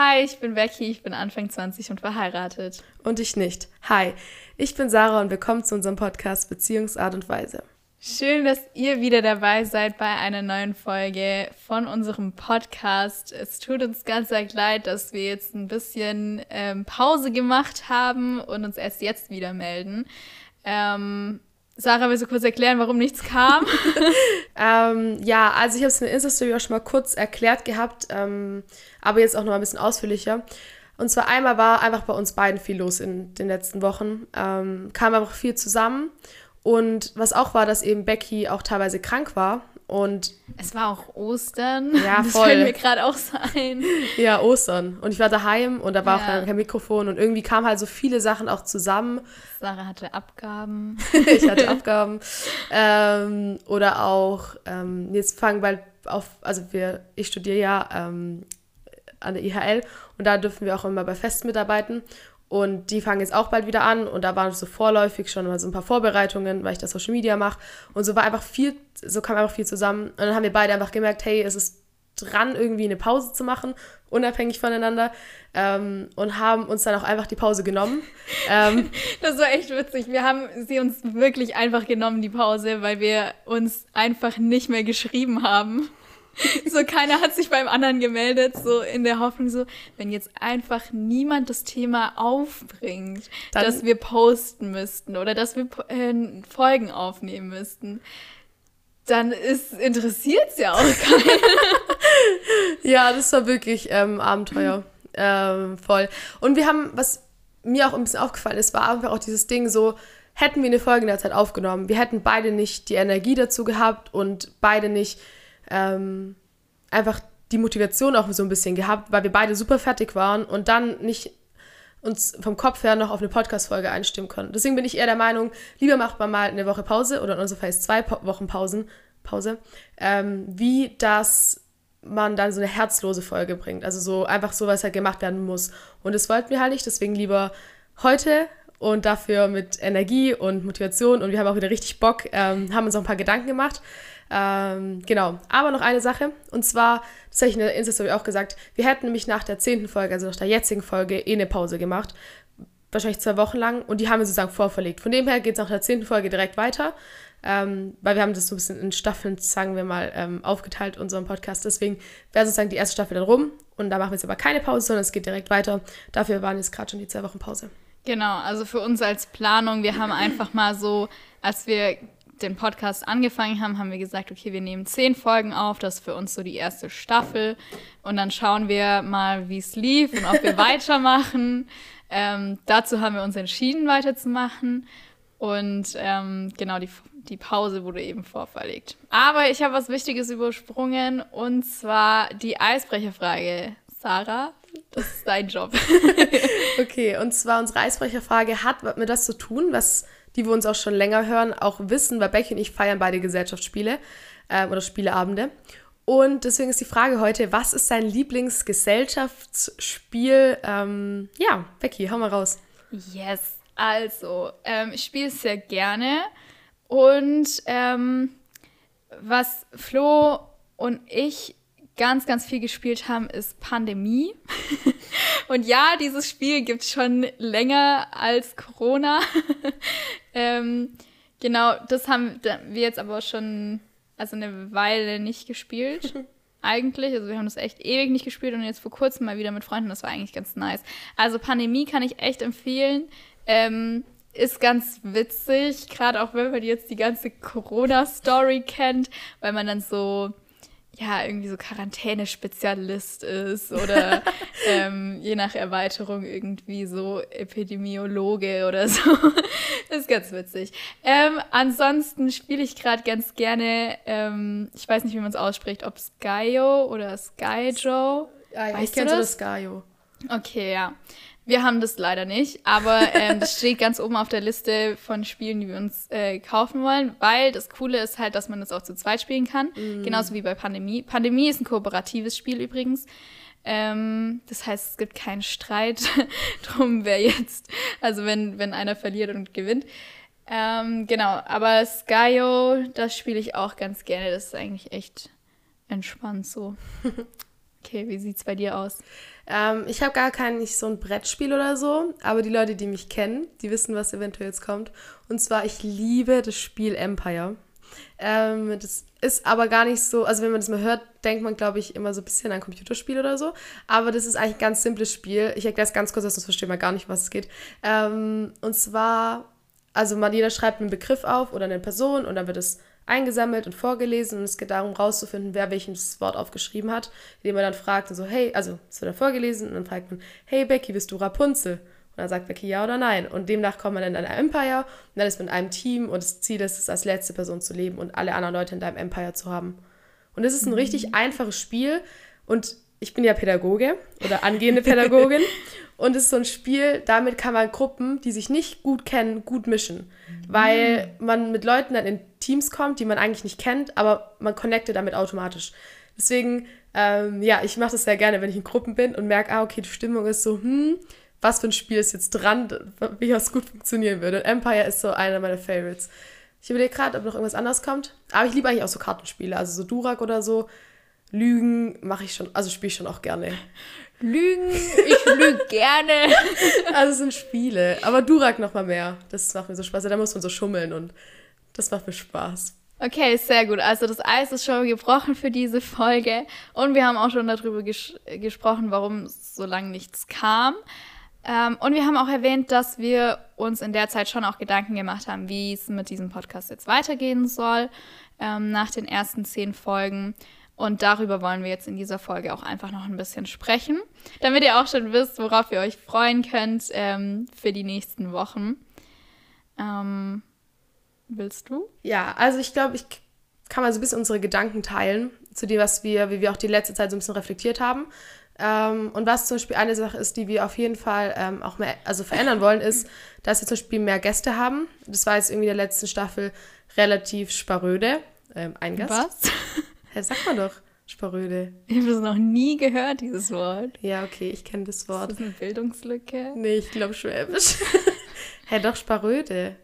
Hi, ich bin Becky, ich bin Anfang 20 und verheiratet. Und ich nicht. Hi, ich bin Sarah und willkommen zu unserem Podcast Beziehungsart und Weise. Schön, dass ihr wieder dabei seid bei einer neuen Folge von unserem Podcast. Es tut uns ganz arg leid, dass wir jetzt ein bisschen ähm, Pause gemacht haben und uns erst jetzt wieder melden. Ähm, Sarah, willst du kurz erklären, warum nichts kam? ähm, ja, also ich habe es in der Insta-Story auch schon mal kurz erklärt gehabt, ähm, aber jetzt auch noch mal ein bisschen ausführlicher. Und zwar einmal war einfach bei uns beiden viel los in den letzten Wochen. Ähm, kam einfach viel zusammen und was auch war, dass eben Becky auch teilweise krank war. Und es war auch Ostern. Ja, voll. Das fällt mir gerade auch sein. Ja, Ostern. Und ich war daheim und da war ja. auch kein Mikrofon und irgendwie kamen halt so viele Sachen auch zusammen. Sarah hatte Abgaben. ich hatte Abgaben. ähm, oder auch, ähm, jetzt fangen bald auf, also wir, ich studiere ja ähm, an der IHL und da dürfen wir auch immer bei Festen mitarbeiten. Und die fangen jetzt auch bald wieder an und da waren so vorläufig schon mal so ein paar Vorbereitungen, weil ich das Social Media mache. Und so war einfach viel, so kam einfach viel zusammen. Und dann haben wir beide einfach gemerkt, hey, es ist dran, irgendwie eine Pause zu machen, unabhängig voneinander. Ähm, und haben uns dann auch einfach die Pause genommen. ähm, das war echt witzig. Wir haben sie uns wirklich einfach genommen, die Pause, weil wir uns einfach nicht mehr geschrieben haben. so keiner hat sich beim anderen gemeldet, so in der Hoffnung so, wenn jetzt einfach niemand das Thema aufbringt, Dann, dass wir posten müssten oder dass wir äh, Folgen aufnehmen müssten, dann ist interessiert es ja auch keinen. ja, das war wirklich ähm, Abenteuer. Ähm, voll. Und wir haben, was mir auch ein bisschen aufgefallen ist, war einfach auch dieses Ding so, hätten wir eine Folge in der Zeit aufgenommen, wir hätten beide nicht die Energie dazu gehabt und beide nicht ähm, einfach die Motivation auch so ein bisschen gehabt, weil wir beide super fertig waren und dann nicht uns vom Kopf her noch auf eine Podcast-Folge einstimmen können. Deswegen bin ich eher der Meinung, lieber macht man mal eine Woche Pause oder in unserem Fall zwei po Wochen Pausen, Pause, ähm, wie dass man dann so eine herzlose Folge bringt. Also so einfach so, was halt gemacht werden muss. Und das wollten wir halt nicht, deswegen lieber heute und dafür mit Energie und Motivation und wir haben auch wieder richtig Bock, ähm, haben uns auch ein paar Gedanken gemacht. Ähm, genau, aber noch eine Sache und zwar, das habe ich in der Insta-Story auch gesagt, wir hätten nämlich nach der zehnten Folge, also nach der jetzigen Folge, eh eine Pause gemacht, wahrscheinlich zwei Wochen lang und die haben wir sozusagen vorverlegt. Von dem her geht es nach der zehnten Folge direkt weiter, ähm, weil wir haben das so ein bisschen in Staffeln, sagen wir mal, ähm, aufgeteilt, unseren Podcast. Deswegen wäre sozusagen die erste Staffel dann rum und da machen wir jetzt aber keine Pause, sondern es geht direkt weiter. Dafür waren jetzt gerade schon die zwei Wochen Pause. Genau, also für uns als Planung, wir haben einfach mal so, als wir den Podcast angefangen haben, haben wir gesagt, okay, wir nehmen zehn Folgen auf, das ist für uns so die erste Staffel und dann schauen wir mal, wie es lief und ob wir weitermachen. Ähm, dazu haben wir uns entschieden, weiterzumachen und ähm, genau, die, die Pause wurde eben vorverlegt. Aber ich habe was Wichtiges übersprungen und zwar die Eisbrecherfrage. Sarah, das ist dein Job. okay, und zwar unsere Eisbrecherfrage hat mit das zu tun, was die wir uns auch schon länger hören, auch wissen, weil Becky und ich feiern beide Gesellschaftsspiele äh, oder Spieleabende. Und deswegen ist die Frage heute, was ist dein Lieblingsgesellschaftsspiel? Ähm, ja, Becky, hau mal raus. Yes, also, ähm, ich spiele es sehr gerne. Und ähm, was Flo und ich ganz, ganz viel gespielt haben, ist Pandemie. Und ja, dieses Spiel gibt es schon länger als Corona. ähm, genau, das haben wir jetzt aber schon also eine Weile nicht gespielt. eigentlich. Also wir haben das echt ewig nicht gespielt und jetzt vor kurzem mal wieder mit Freunden. Das war eigentlich ganz nice. Also Pandemie kann ich echt empfehlen. Ähm, ist ganz witzig, gerade auch wenn man jetzt die ganze Corona-Story kennt, weil man dann so ja, irgendwie so Quarantänespezialist ist oder ähm, je nach Erweiterung irgendwie so Epidemiologe oder so. das ist ganz witzig. Ähm, ansonsten spiele ich gerade ganz gerne, ähm, ich weiß nicht, wie man es ausspricht, ob Skyo oder Skyjo. Ja, ja, ich kenne so das Skyo. Okay, ja. Wir haben das leider nicht, aber ähm, das steht ganz oben auf der Liste von Spielen, die wir uns äh, kaufen wollen, weil das Coole ist halt, dass man das auch zu zweit spielen kann, mm. genauso wie bei Pandemie. Pandemie ist ein kooperatives Spiel übrigens. Ähm, das heißt, es gibt keinen Streit drum, wer jetzt, also wenn, wenn einer verliert und gewinnt. Ähm, genau, aber Skyo, das spiele ich auch ganz gerne. Das ist eigentlich echt entspannt so. Okay, wie sieht's bei dir aus? Ähm, ich habe gar kein nicht so ein Brettspiel oder so, aber die Leute, die mich kennen, die wissen, was eventuell jetzt kommt. Und zwar, ich liebe das Spiel Empire. Ähm, das ist aber gar nicht so, also wenn man das mal hört, denkt man, glaube ich, immer so ein bisschen an Computerspiel oder so. Aber das ist eigentlich ein ganz simples Spiel. Ich erkläre es ganz kurz, sonst versteht man gar nicht, was es geht. Ähm, und zwar, also man, jeder schreibt einen Begriff auf oder eine Person und dann wird es eingesammelt und vorgelesen und es geht darum, rauszufinden, wer welches Wort aufgeschrieben hat, indem man dann fragt, so, hey, also es wird dann vorgelesen und dann fragt man, hey Becky, bist du Rapunzel? Und dann sagt Becky ja oder nein. Und demnach kommt man in ein Empire und dann ist man in einem Team und das Ziel ist es, als letzte Person zu leben und alle anderen Leute in deinem Empire zu haben. Und es ist ein mhm. richtig einfaches Spiel und ich bin ja Pädagoge oder angehende Pädagogin und es ist so ein Spiel, damit kann man Gruppen, die sich nicht gut kennen, gut mischen, weil mhm. man mit Leuten dann in Teams kommt, die man eigentlich nicht kennt, aber man connectet damit automatisch. Deswegen, ähm, ja, ich mache das sehr gerne, wenn ich in Gruppen bin und merke, ah, okay, die Stimmung ist so, hm, was für ein Spiel ist jetzt dran, wie das gut funktionieren würde. Und Empire ist so einer meiner Favorites. Ich überlege gerade, ob noch irgendwas anderes kommt. Aber ich liebe eigentlich auch so Kartenspiele, also so Durak oder so. Lügen mache ich schon, also spiele ich schon auch gerne. Lügen, ich lüge gerne. Also es sind Spiele. Aber Durak noch mal mehr. Das macht mir so Spaß. Da muss man so schummeln und das macht mir Spaß. Okay, sehr gut. Also das Eis ist schon gebrochen für diese Folge. Und wir haben auch schon darüber ges gesprochen, warum so lange nichts kam. Ähm, und wir haben auch erwähnt, dass wir uns in der Zeit schon auch Gedanken gemacht haben, wie es mit diesem Podcast jetzt weitergehen soll ähm, nach den ersten zehn Folgen. Und darüber wollen wir jetzt in dieser Folge auch einfach noch ein bisschen sprechen, damit ihr auch schon wisst, worauf ihr euch freuen könnt ähm, für die nächsten Wochen. Ähm, willst du? Ja, also ich glaube, ich kann mal so ein bisschen unsere Gedanken teilen zu dem, was wir, wie wir auch die letzte Zeit so ein bisschen reflektiert haben. Ähm, und was zum Beispiel eine Sache ist, die wir auf jeden Fall ähm, auch mehr, also verändern wollen, ist, dass wir zum Beispiel mehr Gäste haben. Das war jetzt irgendwie in der letzten Staffel relativ sparöde. Ähm, ein Gast. Was? Ja, sag mal doch, Sparöde. Ich habe das noch nie gehört, dieses Wort. Ja, okay, ich kenne das Wort. Ist das eine Bildungslücke? Nee, ich glaube Schwäbisch. Hä, doch, Sparöde.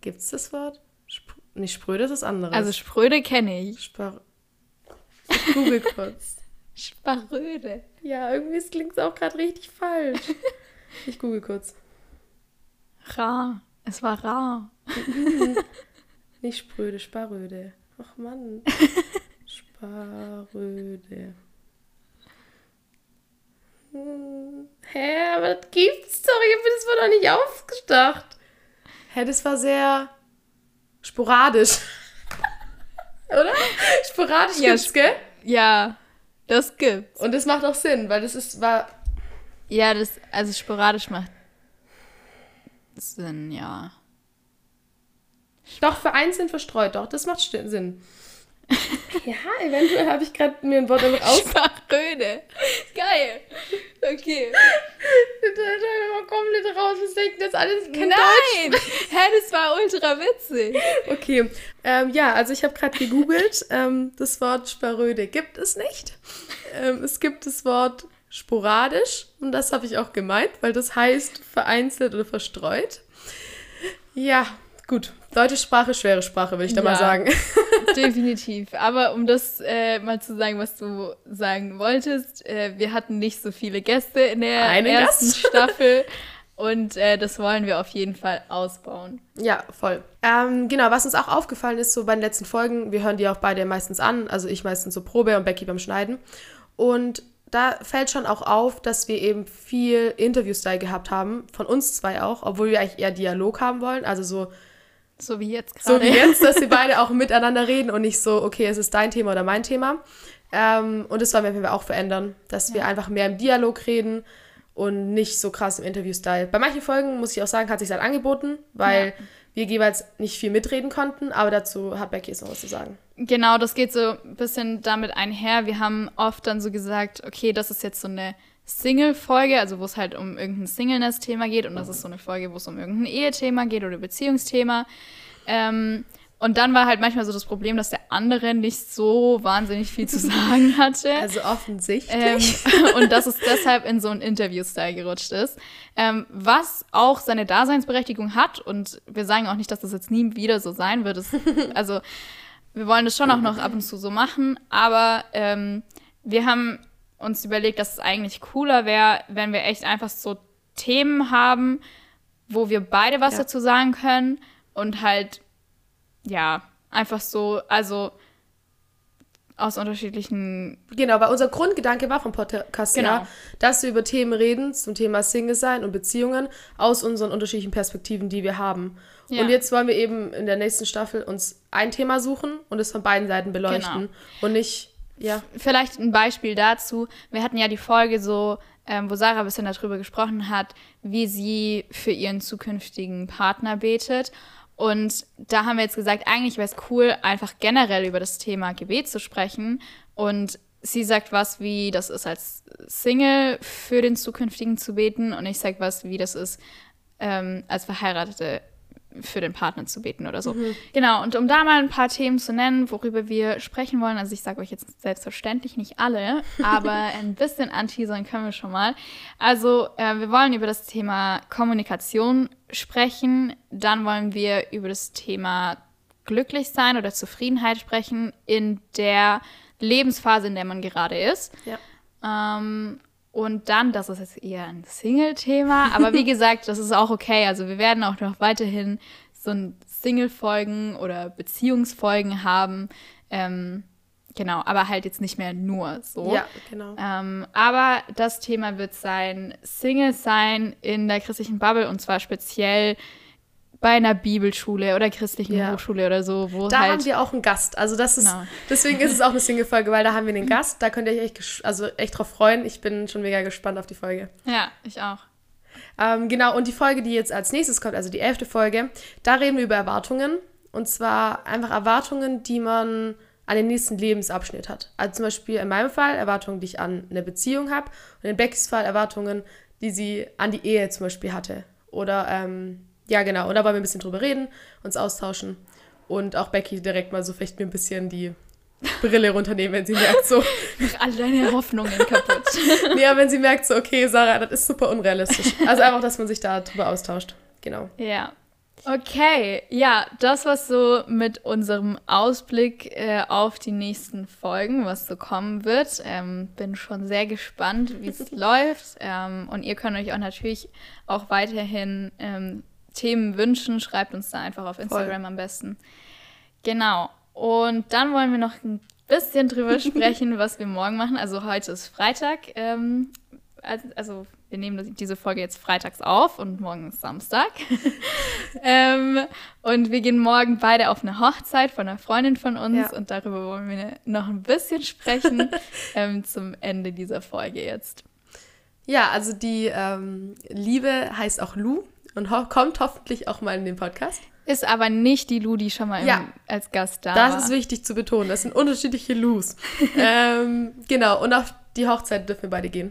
Gibt es das Wort? Sp nee, Spröde ist das andere. Also Spröde kenne ich. Spar ich google kurz. Sparöde. Ja, irgendwie klingt es auch gerade richtig falsch. Ich google kurz. Rar. Es war rar. Nicht spröde, Sparöde. Ach Mann. Sparöde. Hm. Hä, aber das gibt's doch. Ich habe das war doch nicht aufgedacht. Hä, das war sehr sporadisch. Oder? Sporadisch ja, gibt's, gell? Ja, das gibt's. Und das macht auch Sinn, weil das ist, war. Ja, das, also sporadisch macht Sinn, ja. Doch, vereinzelt verstreut, doch, das macht Sinn. Ja, eventuell habe ich gerade mir ein Wort damit aus. Sprachröde. Geil. Okay. Das mal komplett raus. Wir denken das alles kein Nein. Deutsch. Hä, das war ultra witzig. Okay. Ähm, ja, also ich habe gerade gegoogelt. Ähm, das Wort Sparöde gibt es nicht. Ähm, es gibt das Wort sporadisch. Und das habe ich auch gemeint, weil das heißt vereinzelt oder verstreut. Ja, Gut, deutsche Sprache, schwere Sprache, würde ich da ja, mal sagen. Definitiv. Aber um das äh, mal zu sagen, was du sagen wolltest, äh, wir hatten nicht so viele Gäste in der Eine ersten Gast? Staffel. Und äh, das wollen wir auf jeden Fall ausbauen. Ja, voll. Ähm, genau, was uns auch aufgefallen ist, so bei den letzten Folgen, wir hören die auch beide meistens an, also ich meistens so Probe und Becky beim Schneiden. Und da fällt schon auch auf, dass wir eben viel Interview-Style gehabt haben, von uns zwei auch, obwohl wir eigentlich eher Dialog haben wollen, also so so wie jetzt gerade. So wie jetzt, dass sie beide auch miteinander reden und nicht so, okay, es ist dein Thema oder mein Thema. Ähm, und das wollen wir auch verändern, dass ja. wir einfach mehr im Dialog reden und nicht so krass im Interview-Style. Bei manchen Folgen, muss ich auch sagen, hat sich halt angeboten, weil ja. wir jeweils nicht viel mitreden konnten, aber dazu hat Becky jetzt noch was zu sagen. Genau, das geht so ein bisschen damit einher. Wir haben oft dann so gesagt, okay, das ist jetzt so eine Single-Folge, also wo es halt um irgendein Singleness-Thema geht. Und das ist so eine Folge, wo es um irgendein Ehethema geht oder Beziehungsthema. Ähm, und dann war halt manchmal so das Problem, dass der andere nicht so wahnsinnig viel zu sagen hatte. Also offensichtlich. Ähm, und dass es deshalb in so einen Interview-Style gerutscht ist. Ähm, was auch seine Daseinsberechtigung hat. Und wir sagen auch nicht, dass das jetzt nie wieder so sein wird. Es, also wir wollen das schon auch noch ab und zu so machen. Aber ähm, wir haben uns überlegt, dass es eigentlich cooler wäre, wenn wir echt einfach so Themen haben, wo wir beide was ja. dazu sagen können und halt, ja, einfach so, also aus unterschiedlichen. Genau, weil unser Grundgedanke war vom Podcast genau. ja, dass wir über Themen reden zum Thema Single sein und Beziehungen aus unseren unterschiedlichen Perspektiven, die wir haben. Ja. Und jetzt wollen wir eben in der nächsten Staffel uns ein Thema suchen und es von beiden Seiten beleuchten genau. und nicht ja. Vielleicht ein Beispiel dazu. Wir hatten ja die Folge so, ähm, wo Sarah ein bisschen darüber gesprochen hat, wie sie für ihren zukünftigen Partner betet. Und da haben wir jetzt gesagt, eigentlich wäre es cool, einfach generell über das Thema Gebet zu sprechen. Und sie sagt was, wie das ist als Single für den zukünftigen zu beten. Und ich sage was, wie das ist ähm, als Verheiratete für den Partner zu beten oder so. Mhm. Genau, und um da mal ein paar Themen zu nennen, worüber wir sprechen wollen, also ich sage euch jetzt selbstverständlich nicht alle, aber ein bisschen anteasern können wir schon mal. Also äh, wir wollen über das Thema Kommunikation sprechen, dann wollen wir über das Thema glücklich sein oder Zufriedenheit sprechen in der Lebensphase, in der man gerade ist. Ja. Ähm, und dann, das ist jetzt eher ein Single-Thema, aber wie gesagt, das ist auch okay. Also wir werden auch noch weiterhin so ein Single-Folgen oder Beziehungsfolgen haben. Ähm, genau, aber halt jetzt nicht mehr nur so. Ja, genau. Ähm, aber das Thema wird sein Single sein in der christlichen Bubble und zwar speziell bei einer Bibelschule oder christlichen ja. Hochschule oder so, wo da halt haben wir auch einen Gast. Also das ist genau. deswegen ist es auch eine Single-Folge, weil da haben wir einen Gast. Da könnt ihr euch echt, also echt drauf freuen. Ich bin schon mega gespannt auf die Folge. Ja, ich auch. Ähm, genau, und die Folge, die jetzt als nächstes kommt, also die elfte Folge, da reden wir über Erwartungen. Und zwar einfach Erwartungen, die man an den nächsten Lebensabschnitt hat. Also zum Beispiel in meinem Fall Erwartungen, die ich an eine Beziehung habe. Und in Beckys Fall Erwartungen, die sie an die Ehe zum Beispiel hatte. Oder ähm, ja, genau. Und da wollen wir ein bisschen drüber reden, uns austauschen. Und auch Becky direkt mal so vielleicht mir ein bisschen die Brille runternehmen, wenn sie merkt so. Mach alle deine Hoffnungen kaputt. ja, wenn sie merkt so, okay, Sarah, das ist super unrealistisch. Also einfach, dass man sich da drüber austauscht. Genau. Ja. Okay, ja, das war so mit unserem Ausblick äh, auf die nächsten Folgen, was so kommen wird. Ähm, bin schon sehr gespannt, wie es läuft. Ähm, und ihr könnt euch auch natürlich auch weiterhin ähm, Themen wünschen, schreibt uns da einfach auf Instagram Voll. am besten. Genau. Und dann wollen wir noch ein bisschen drüber sprechen, was wir morgen machen. Also heute ist Freitag. Ähm, also wir nehmen diese Folge jetzt freitags auf und morgen ist Samstag. ähm, und wir gehen morgen beide auf eine Hochzeit von einer Freundin von uns ja. und darüber wollen wir noch ein bisschen sprechen ähm, zum Ende dieser Folge jetzt. Ja, also die ähm, Liebe heißt auch Lou und ho kommt hoffentlich auch mal in den Podcast. Ist aber nicht die Lou, die schon mal ja, im, als Gast da das war. Das ist wichtig zu betonen. Das sind unterschiedliche Lous. ähm, genau, und auf die Hochzeit dürfen wir beide gehen.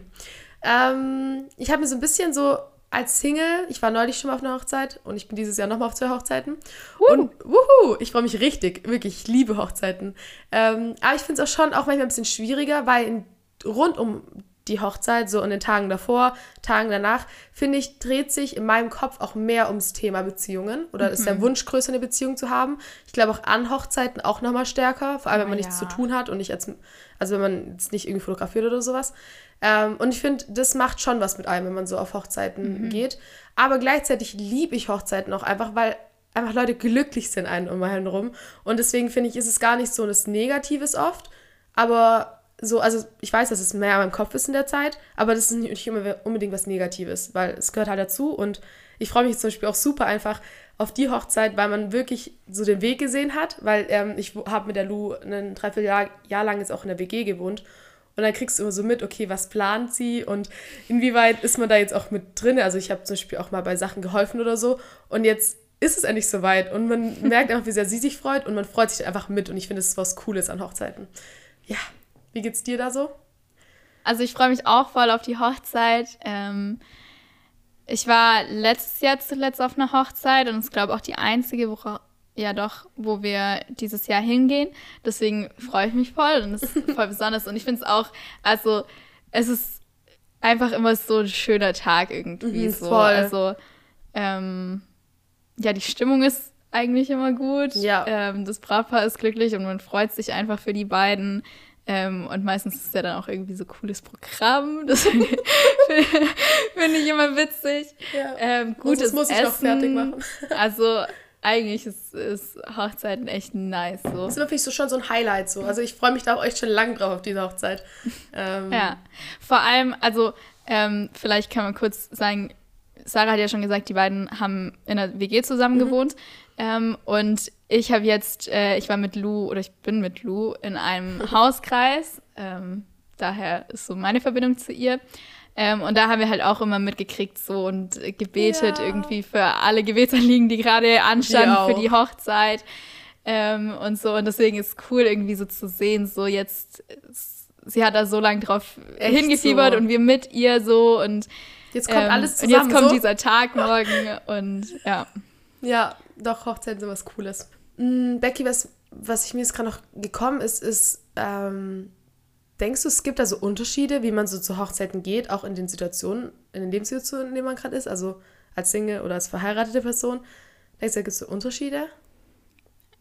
Ähm, ich habe mir so ein bisschen so als Single, ich war neulich schon mal auf einer Hochzeit und ich bin dieses Jahr nochmal auf zwei Hochzeiten. Uh. Und wuhu, ich freue mich richtig, wirklich, ich liebe Hochzeiten. Ähm, aber ich finde es auch schon auch manchmal ein bisschen schwieriger, weil in, rund um die Hochzeit, so in den Tagen davor, Tagen danach, finde ich, dreht sich in meinem Kopf auch mehr ums Thema Beziehungen oder mhm. ist der Wunsch größer, eine Beziehung zu haben. Ich glaube auch an Hochzeiten auch nochmal stärker, vor allem wenn man oh, nichts ja. zu tun hat und nicht als, also wenn man jetzt nicht irgendwie fotografiert oder sowas. Ähm, und ich finde, das macht schon was mit einem, wenn man so auf Hochzeiten mhm. geht. Aber gleichzeitig liebe ich Hochzeiten auch einfach, weil einfach Leute glücklich sind einen um einen rum. Und deswegen finde ich, ist es gar nicht so das Negatives oft, aber so, also ich weiß, dass es mehr in meinem Kopf ist in der Zeit, aber das ist nicht immer unbedingt was Negatives, weil es gehört halt dazu und ich freue mich zum Beispiel auch super einfach auf die Hochzeit, weil man wirklich so den Weg gesehen hat, weil ähm, ich habe mit der Lu ein Dreivierteljahr Jahr lang jetzt auch in der WG gewohnt und dann kriegst du immer so mit, okay, was plant sie und inwieweit ist man da jetzt auch mit drin? Also ich habe zum Beispiel auch mal bei Sachen geholfen oder so und jetzt ist es endlich soweit und man merkt einfach, wie sehr sie sich freut und man freut sich einfach mit und ich finde, es ist was Cooles an Hochzeiten. Ja, wie geht's dir da so? Also ich freue mich auch voll auf die Hochzeit. Ähm, ich war letztes Jahr zuletzt auf einer Hochzeit und es ist, glaube auch die einzige Woche, ja doch, wo wir dieses Jahr hingehen. Deswegen freue ich mich voll und es ist voll besonders. Und ich finde es auch, also es ist einfach immer so ein schöner Tag irgendwie. Mhm, so. Voll. Also ähm, ja, die Stimmung ist eigentlich immer gut. Ja. Ähm, das Brautpaar ist glücklich und man freut sich einfach für die beiden. Ähm, und meistens ist ja dann auch irgendwie so cooles Programm. Das finde ich immer witzig. Ja. Ähm, gutes das muss ich Essen. noch fertig machen. also eigentlich ist, ist Hochzeiten echt nice. So. Das ist wirklich so schon so ein Highlight so. Also ich freue mich da auch echt schon lange drauf auf diese Hochzeit. Ähm. Ja, vor allem, also ähm, vielleicht kann man kurz sagen, Sarah hat ja schon gesagt, die beiden haben in der WG zusammen mhm. gewohnt. Ähm, und ich habe jetzt, äh, ich war mit Lou oder ich bin mit Lou in einem Hauskreis. Ähm, daher ist so meine Verbindung zu ihr. Ähm, und da haben wir halt auch immer mitgekriegt so und gebetet ja. irgendwie für alle Gebetsanliegen, die gerade anstanden für die Hochzeit ähm, und so. Und deswegen ist es cool irgendwie so zu sehen, so jetzt, sie hat da so lange drauf Echt hingefiebert so. und wir mit ihr so und jetzt kommt ähm, alles zusammen. Und jetzt kommt so. dieser Tag morgen und ja. Ja, doch, Hochzeiten sind was Cooles. Mm, Becky, was, was ich mir jetzt gerade noch gekommen ist, ist, ähm, Denkst du, es gibt da so Unterschiede, wie man so zu Hochzeiten geht, auch in den Situationen, in den Lebenssituationen, in denen man gerade ist, also als Single oder als verheiratete Person? Denkst du, da gibt es so Unterschiede?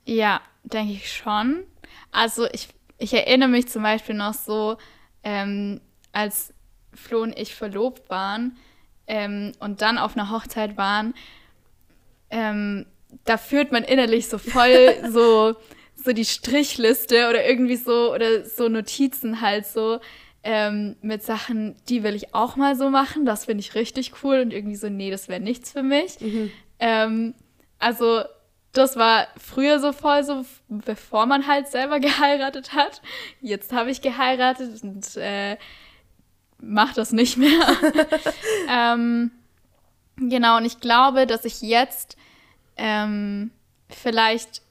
Ja, denke ich schon. Also ich, ich erinnere mich zum Beispiel noch so, ähm, als Flo und ich verlobt waren ähm, und dann auf einer Hochzeit waren, ähm, da führt man innerlich so voll so so die Strichliste oder irgendwie so oder so Notizen halt so ähm, mit Sachen, die will ich auch mal so machen. Das finde ich richtig cool und irgendwie so, nee, das wäre nichts für mich. Mhm. Ähm, also das war früher so voll so, bevor man halt selber geheiratet hat. Jetzt habe ich geheiratet und äh, mach das nicht mehr. ähm, genau, und ich glaube, dass ich jetzt ähm, vielleicht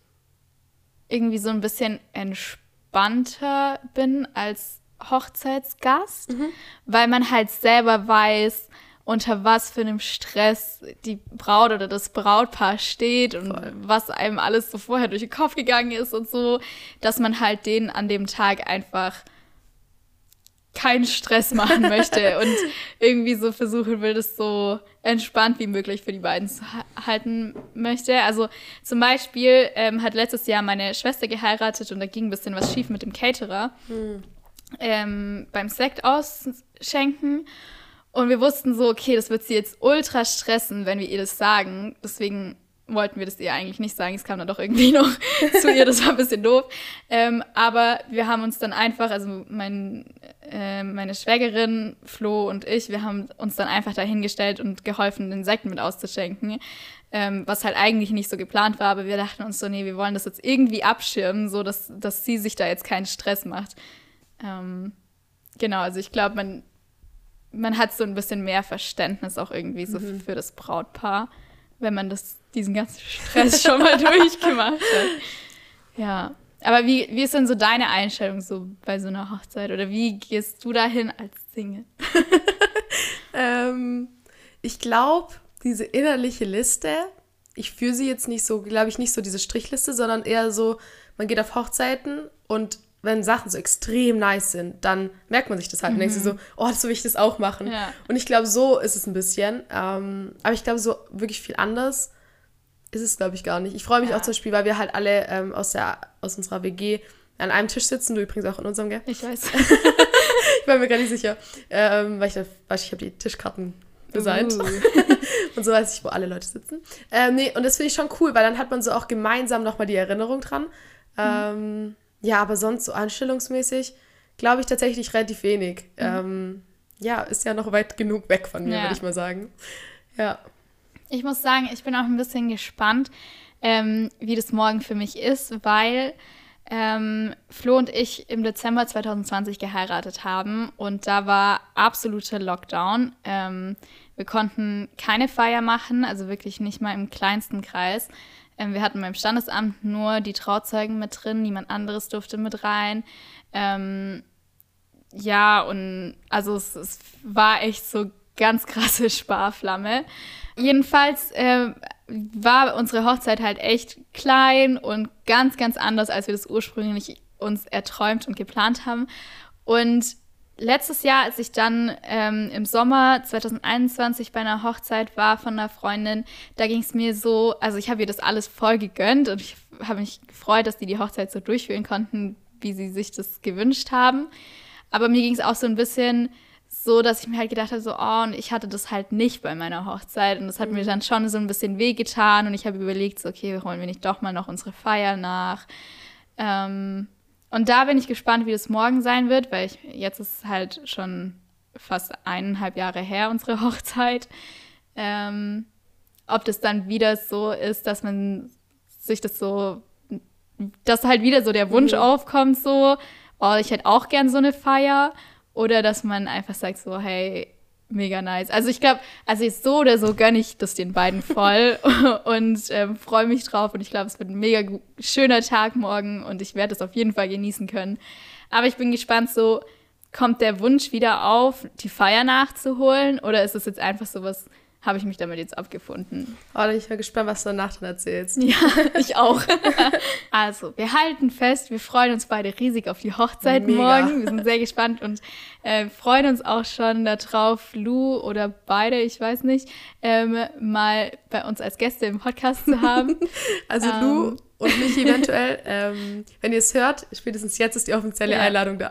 irgendwie so ein bisschen entspannter bin als Hochzeitsgast, mhm. weil man halt selber weiß, unter was für einem Stress die Braut oder das Brautpaar steht und Voll. was einem alles so vorher durch den Kopf gegangen ist und so, dass man halt denen an dem Tag einfach keinen Stress machen möchte und irgendwie so versuchen will, das so entspannt wie möglich für die beiden zu halten möchte. Also zum Beispiel ähm, hat letztes Jahr meine Schwester geheiratet und da ging ein bisschen was schief mit dem Caterer hm. ähm, beim Sekt ausschenken. Und wir wussten so, okay, das wird sie jetzt ultra stressen, wenn wir ihr das sagen. Deswegen wollten wir das ihr eigentlich nicht sagen. Es kam dann doch irgendwie noch zu ihr, das war ein bisschen doof. Ähm, aber wir haben uns dann einfach, also mein, äh, meine Schwägerin, Flo und ich, wir haben uns dann einfach dahingestellt und geholfen, den Sekt mit auszuschenken. Ähm, was halt eigentlich nicht so geplant war, aber wir dachten uns so, nee, wir wollen das jetzt irgendwie abschirmen, so dass, dass sie sich da jetzt keinen Stress macht. Ähm, genau, also ich glaube, man, man hat so ein bisschen mehr Verständnis auch irgendwie so mhm. für das Brautpaar wenn man das, diesen ganzen Stress schon mal durchgemacht hat. Ja. Aber wie, wie ist denn so deine Einstellung so bei so einer Hochzeit? Oder wie gehst du dahin als Single? ähm, ich glaube, diese innerliche Liste, ich führe sie jetzt nicht so, glaube ich, nicht so diese Strichliste, sondern eher so, man geht auf Hochzeiten und wenn Sachen so extrem nice sind, dann merkt man sich das halt mhm. und denkt sich so, mhm. oh, so will ich das auch machen. Ja. Und ich glaube, so ist es ein bisschen. Ähm, aber ich glaube, so wirklich viel anders ist es, glaube ich, gar nicht. Ich freue mich ja. auch zum Beispiel, weil wir halt alle ähm, aus, der, aus unserer WG an einem Tisch sitzen. Du übrigens auch in unserem, gell? Ich weiß. ich war mir gar nicht sicher. Ähm, weil ich, weil ich habe die Tischkarten designt. Uh. und so weiß ich, wo alle Leute sitzen. Ähm, nee, und das finde ich schon cool, weil dann hat man so auch gemeinsam nochmal die Erinnerung dran. Mhm. Ähm, ja, aber sonst so anstellungsmäßig glaube ich tatsächlich relativ wenig. Mhm. Ähm, ja, ist ja noch weit genug weg von mir, ja. würde ich mal sagen. Ja. Ich muss sagen, ich bin auch ein bisschen gespannt, ähm, wie das morgen für mich ist, weil ähm, Flo und ich im Dezember 2020 geheiratet haben und da war absoluter Lockdown. Ähm, wir konnten keine Feier machen, also wirklich nicht mal im kleinsten Kreis. Ähm, wir hatten beim Standesamt nur die Trauzeugen mit drin, niemand anderes durfte mit rein. Ähm, ja, und also es, es, war echt so ganz krasse Sparflamme. Jedenfalls äh, war unsere Hochzeit halt echt klein und ganz, ganz anders, als wir das ursprünglich uns erträumt und geplant haben. Und letztes Jahr, als ich dann ähm, im Sommer 2021 bei einer Hochzeit war von einer Freundin, da ging es mir so, also ich habe ihr das alles voll gegönnt und ich habe mich gefreut, dass die die Hochzeit so durchführen konnten, wie sie sich das gewünscht haben. Aber mir ging es auch so ein bisschen so, dass ich mir halt gedacht habe, so, oh, und ich hatte das halt nicht bei meiner Hochzeit. Und das hat mhm. mir dann schon so ein bisschen wehgetan. Und ich habe überlegt, so, okay, holen wir nicht doch mal noch unsere Feier nach. Ähm, und da bin ich gespannt, wie das morgen sein wird, weil ich, jetzt ist halt schon fast eineinhalb Jahre her, unsere Hochzeit. Ähm, ob das dann wieder so ist, dass man sich das so, dass halt wieder so der Wunsch mhm. aufkommt, so, oh, ich hätte auch gern so eine Feier. Oder dass man einfach sagt so, hey, mega nice. Also ich glaube, also jetzt so oder so gönne ich das den beiden voll und ähm, freue mich drauf. Und ich glaube, es wird ein mega schöner Tag morgen und ich werde es auf jeden Fall genießen können. Aber ich bin gespannt, so kommt der Wunsch wieder auf, die Feier nachzuholen oder ist es jetzt einfach so was habe ich mich damit jetzt abgefunden. Oh, ich bin gespannt, was du danach dann erzählst. Ja, ich auch. also, wir halten fest, wir freuen uns beide riesig auf die Hochzeit Mega. morgen. Wir sind sehr gespannt und äh, freuen uns auch schon darauf, Lou oder beide, ich weiß nicht, ähm, mal bei uns als Gäste im Podcast zu haben. also ähm, Lou und mich eventuell. ähm, wenn ihr es hört, spätestens jetzt ist die offizielle ja. Einladung da.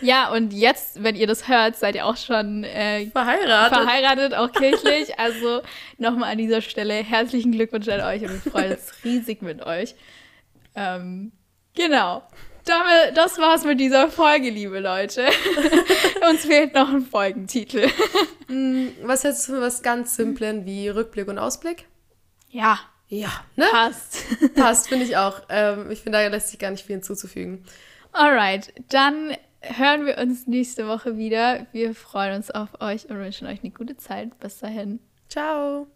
Ja, und jetzt, wenn ihr das hört, seid ihr auch schon äh, verheiratet. Verheiratet, auch kirchlich. Also nochmal an dieser Stelle herzlichen Glückwunsch an euch und wir freuen uns riesig mit euch. Ähm, genau. Damit, das war's mit dieser Folge, liebe Leute. Uns fehlt noch ein Folgentitel. Mm, was hältst du von was ganz Simplen wie Rückblick und Ausblick? Ja, ja, ne? Passt. Passt, finde ich auch. Ähm, ich finde, da lässt sich gar nicht viel hinzuzufügen. Alright, dann hören wir uns nächste Woche wieder. Wir freuen uns auf euch und wünschen euch eine gute Zeit. Bis dahin. Ciao.